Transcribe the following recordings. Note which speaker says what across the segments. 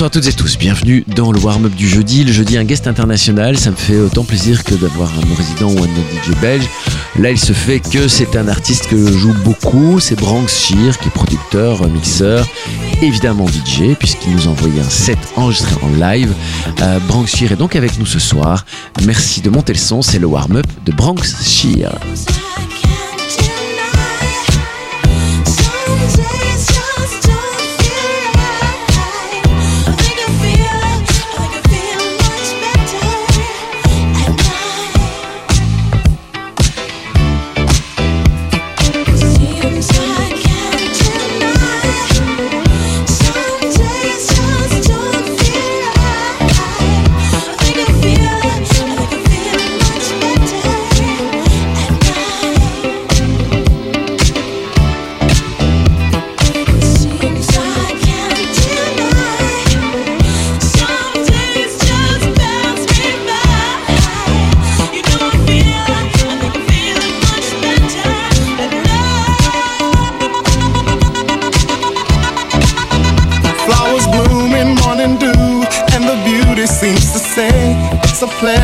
Speaker 1: Bonsoir à toutes et tous, bienvenue dans le warm-up du jeudi. Le jeudi, un guest international, ça me fait autant plaisir que d'avoir un résident ou un DJ belge. Là, il se fait que c'est un artiste que je joue beaucoup, c'est Branks Shear, qui est producteur, mixeur, évidemment DJ, puisqu'il nous a envoyé un set enregistré en live. Euh, Branks est donc avec nous ce soir. Merci de monter le son, c'est le warm-up de Branks Shear.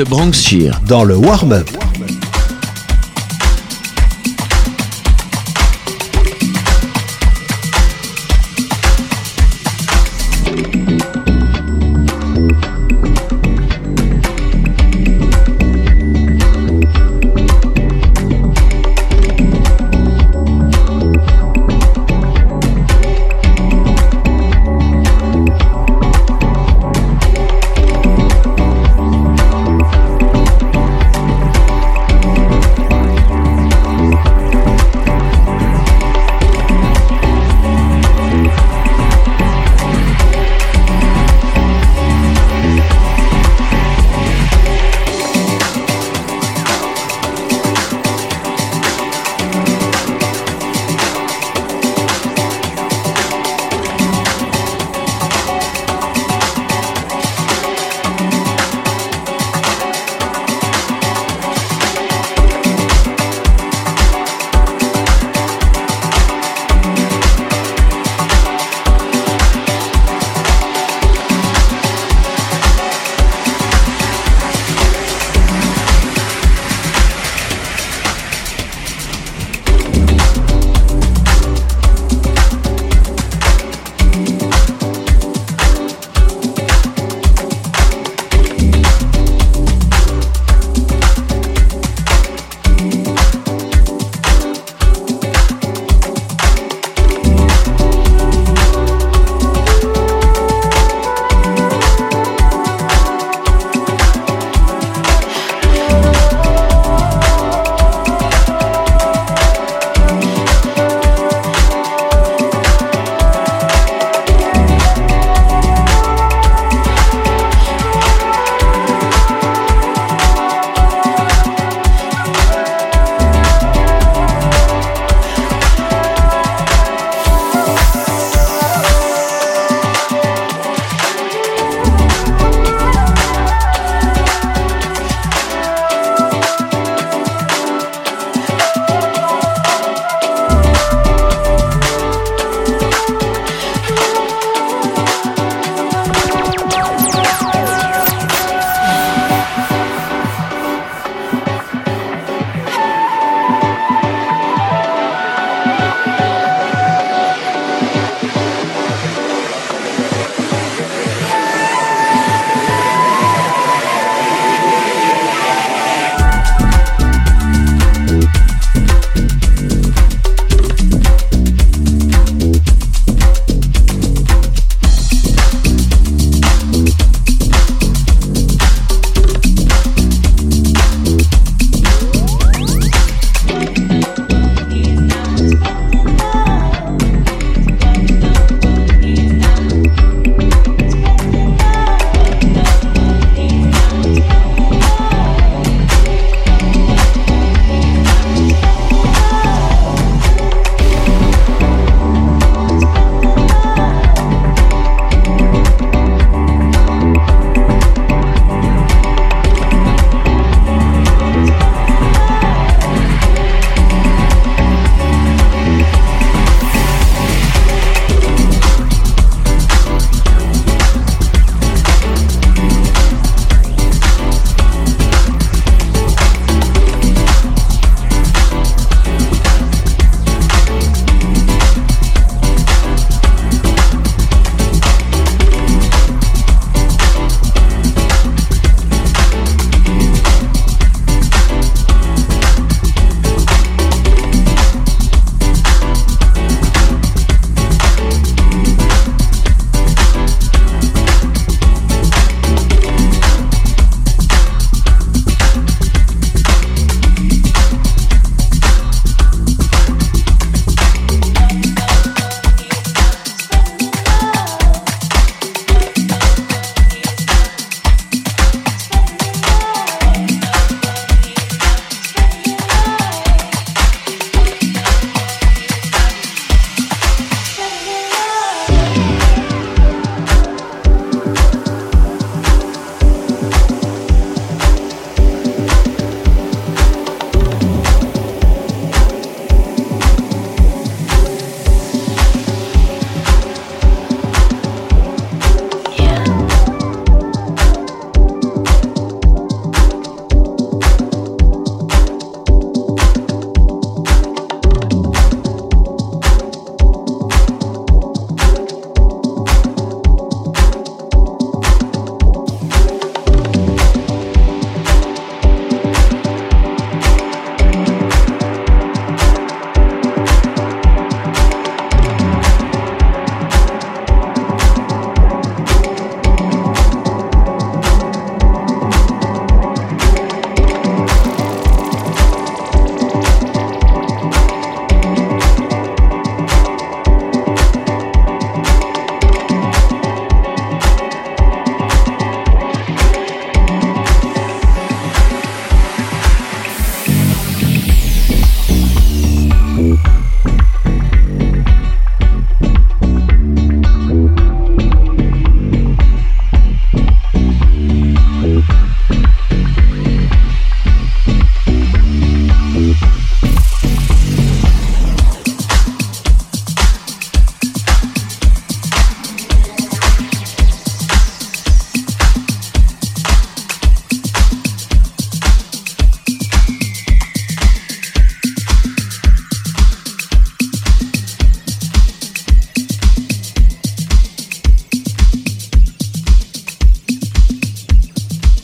Speaker 1: de Bronxshire.
Speaker 2: Dans le warm-up.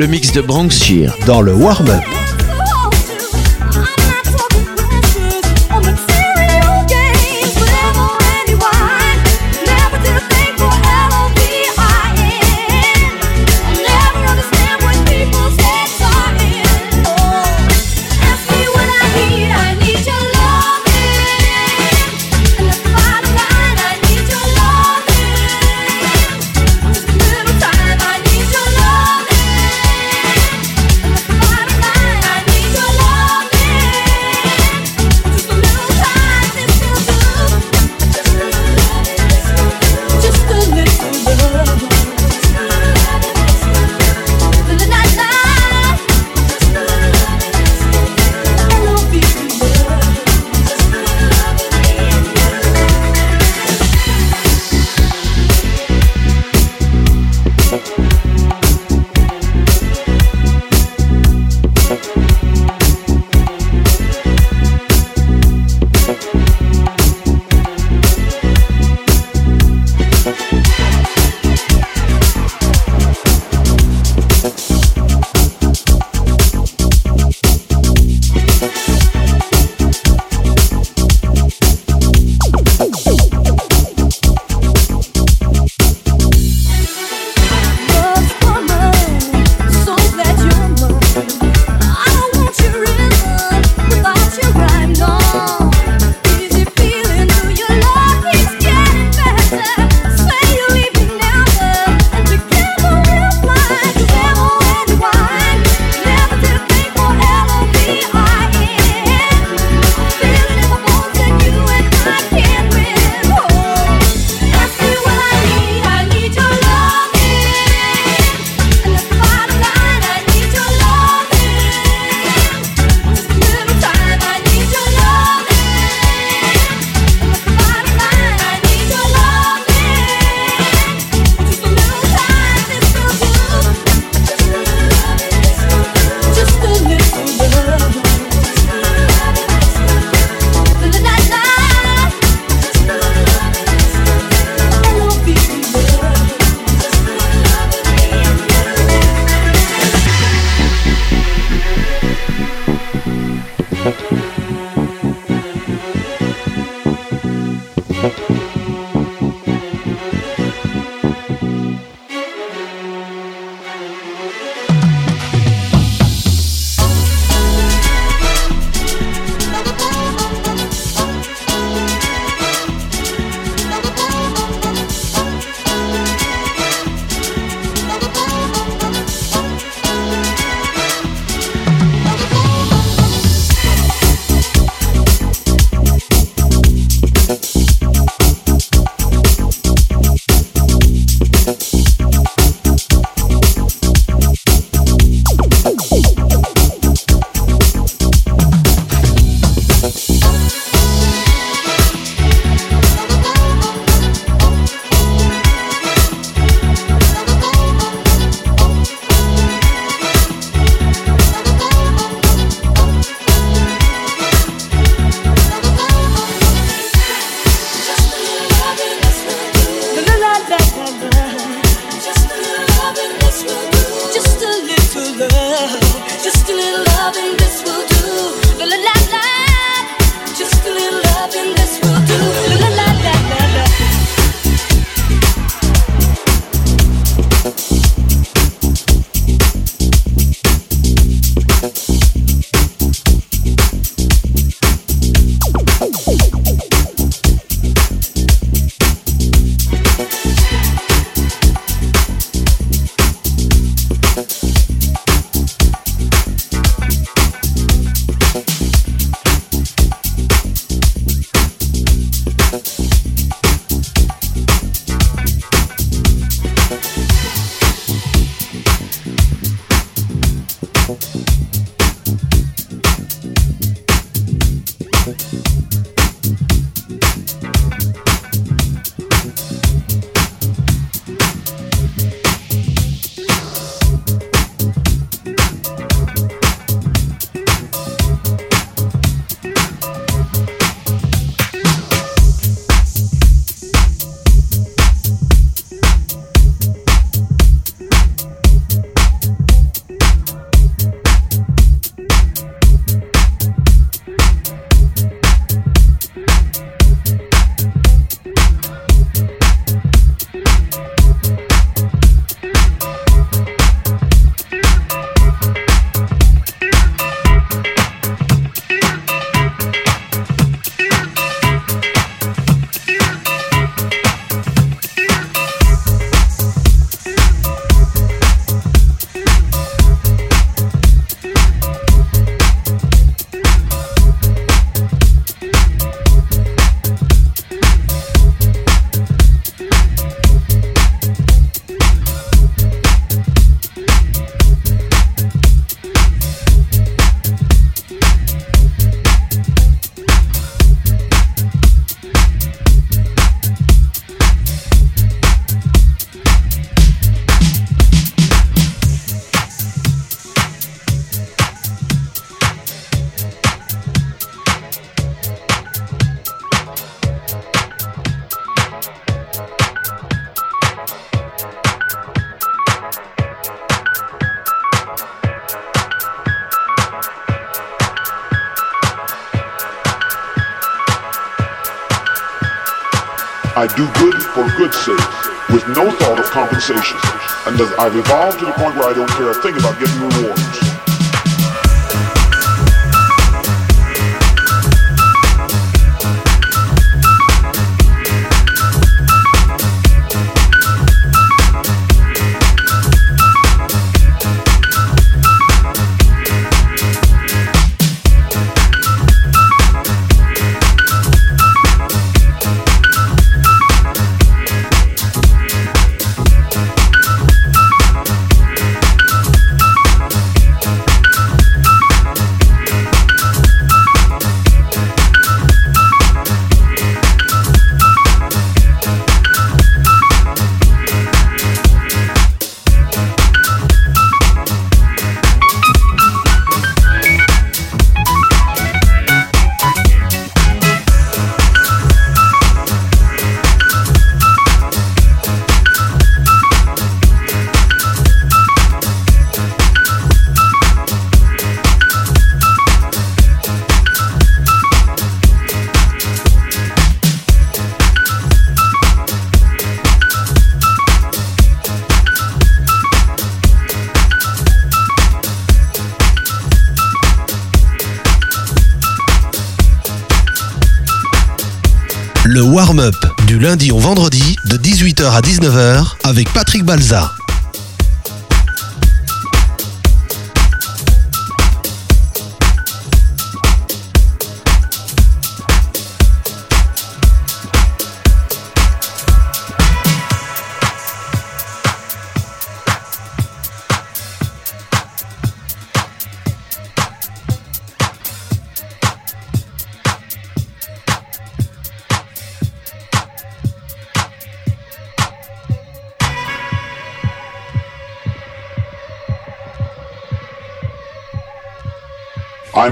Speaker 1: le mix de Bronxshire
Speaker 3: dans le warm-up.
Speaker 4: And I've evolved to the point where I don't care a thing about getting rewards.
Speaker 2: lundi au vendredi de 18h à 19h avec Patrick Balza.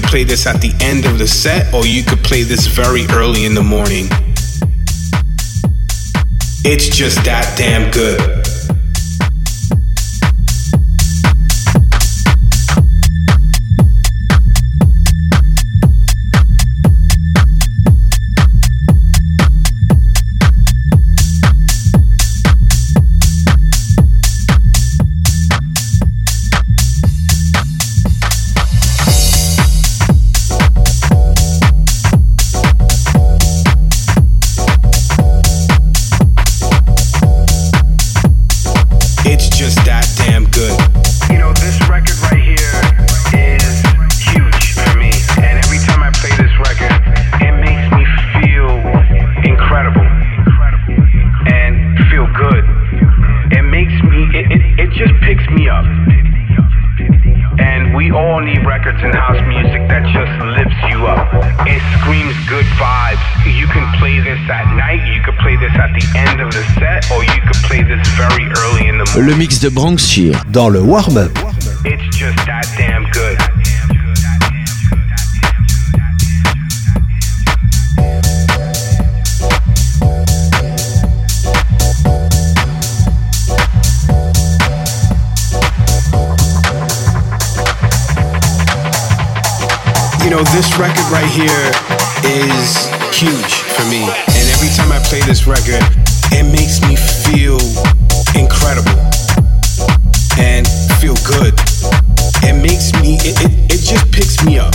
Speaker 5: could play this at the end of the set or you could play this very early in the morning. It's just that damn good.
Speaker 1: de Branxure
Speaker 3: dans le warm-up. It's just that damn good.
Speaker 5: You know, this record right here is huge for me. And every time I play this record, it makes me feel incredible feel good. It makes me, it, it, it just picks me up.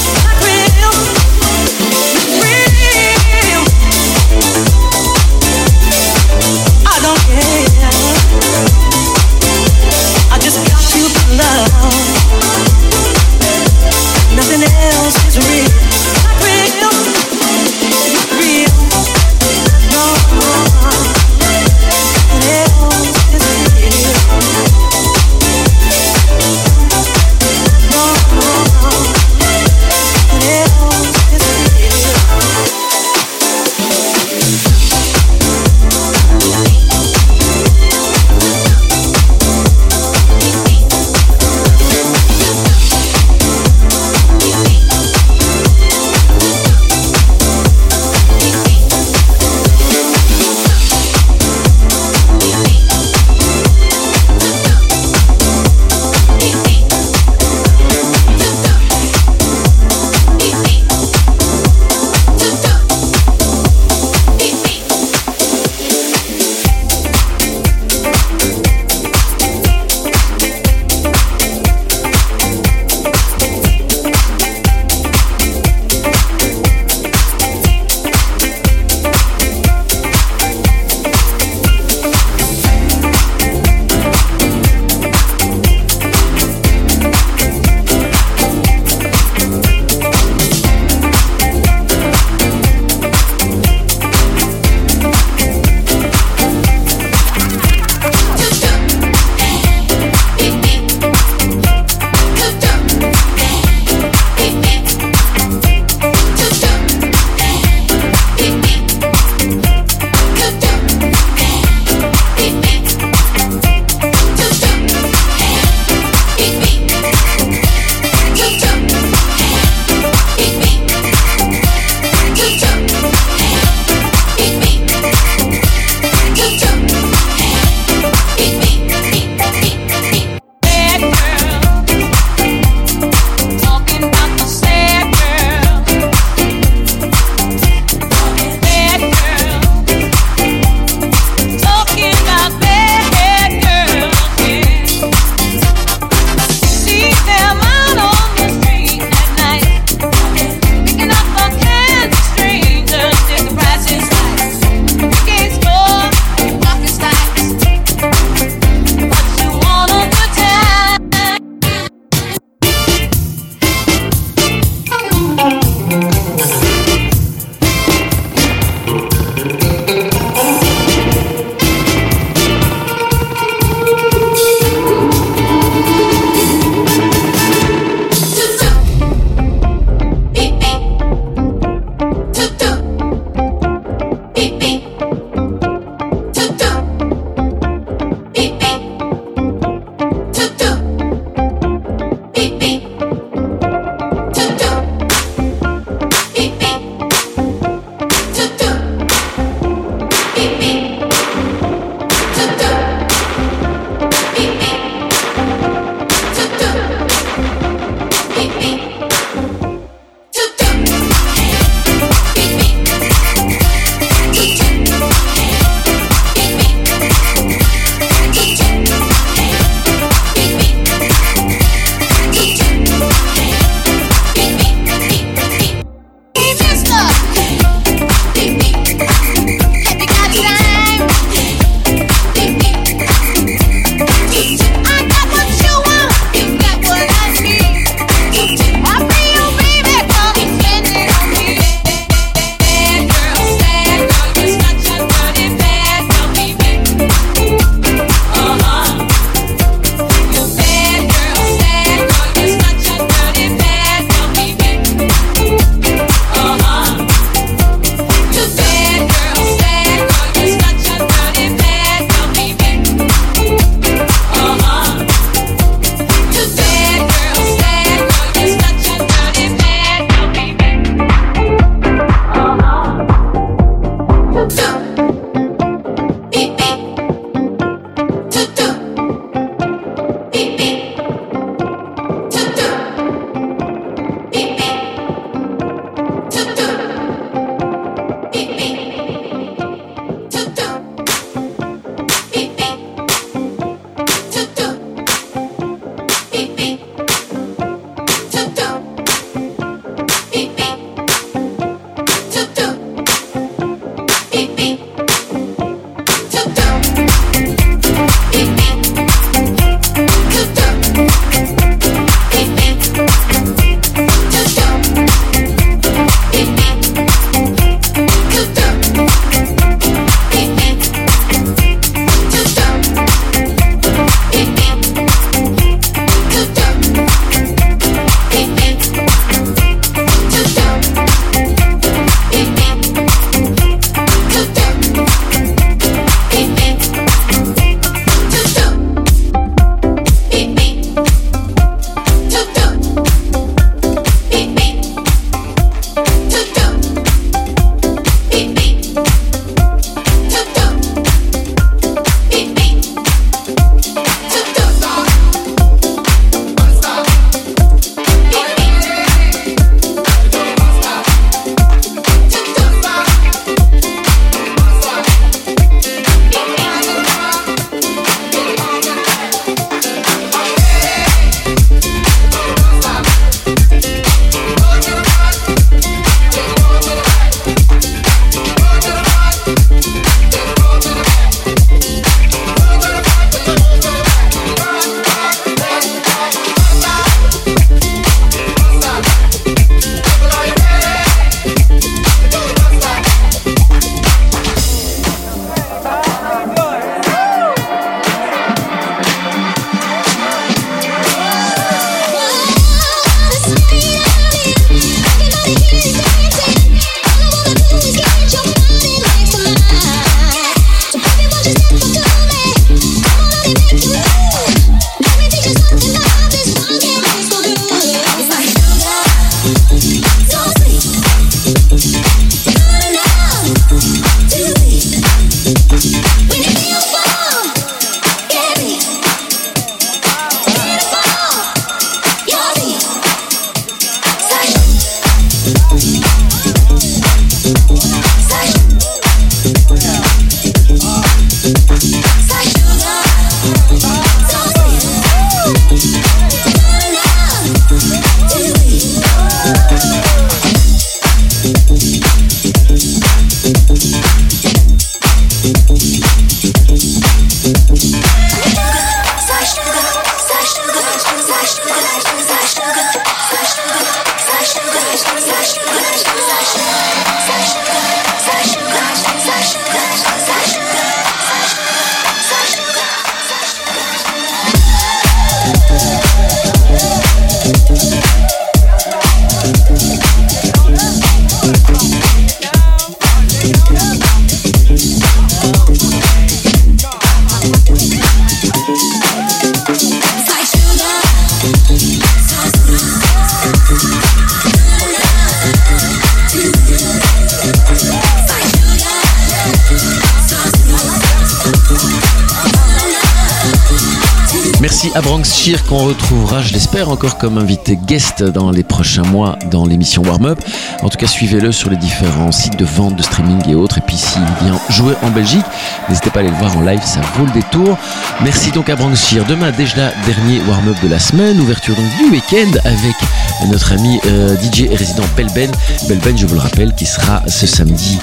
Speaker 1: qu'on qu'on retrouve je l'espère, encore comme invité guest dans les prochains mois dans l'émission Warm Up. En tout cas, suivez-le sur les différents sites de vente, de streaming et autres. Et puis, s'il vient jouer en Belgique, n'hésitez pas à aller le voir en live, ça vaut le détour. Merci donc à Branchir. Demain, déjà, dernier Warm Up de la semaine, ouverture du week-end avec notre ami euh, DJ et résident Belben. Belben, je vous le rappelle, qui sera ce samedi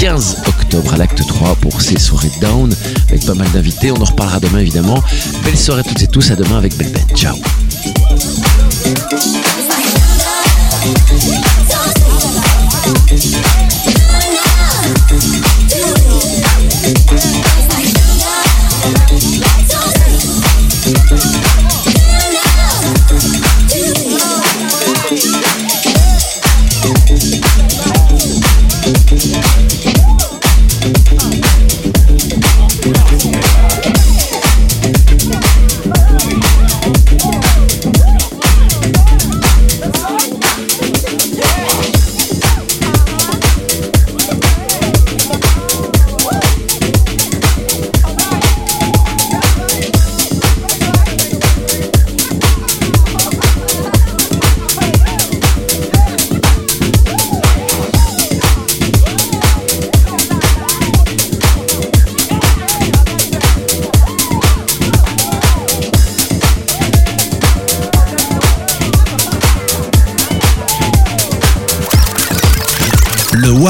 Speaker 1: 15 octobre à l'acte 3 pour ses soirées down avec pas mal d'invités. On en reparlera demain évidemment. Belle soirée à toutes et tous, à demain avec Belben. Ciao
Speaker 3: Thank you.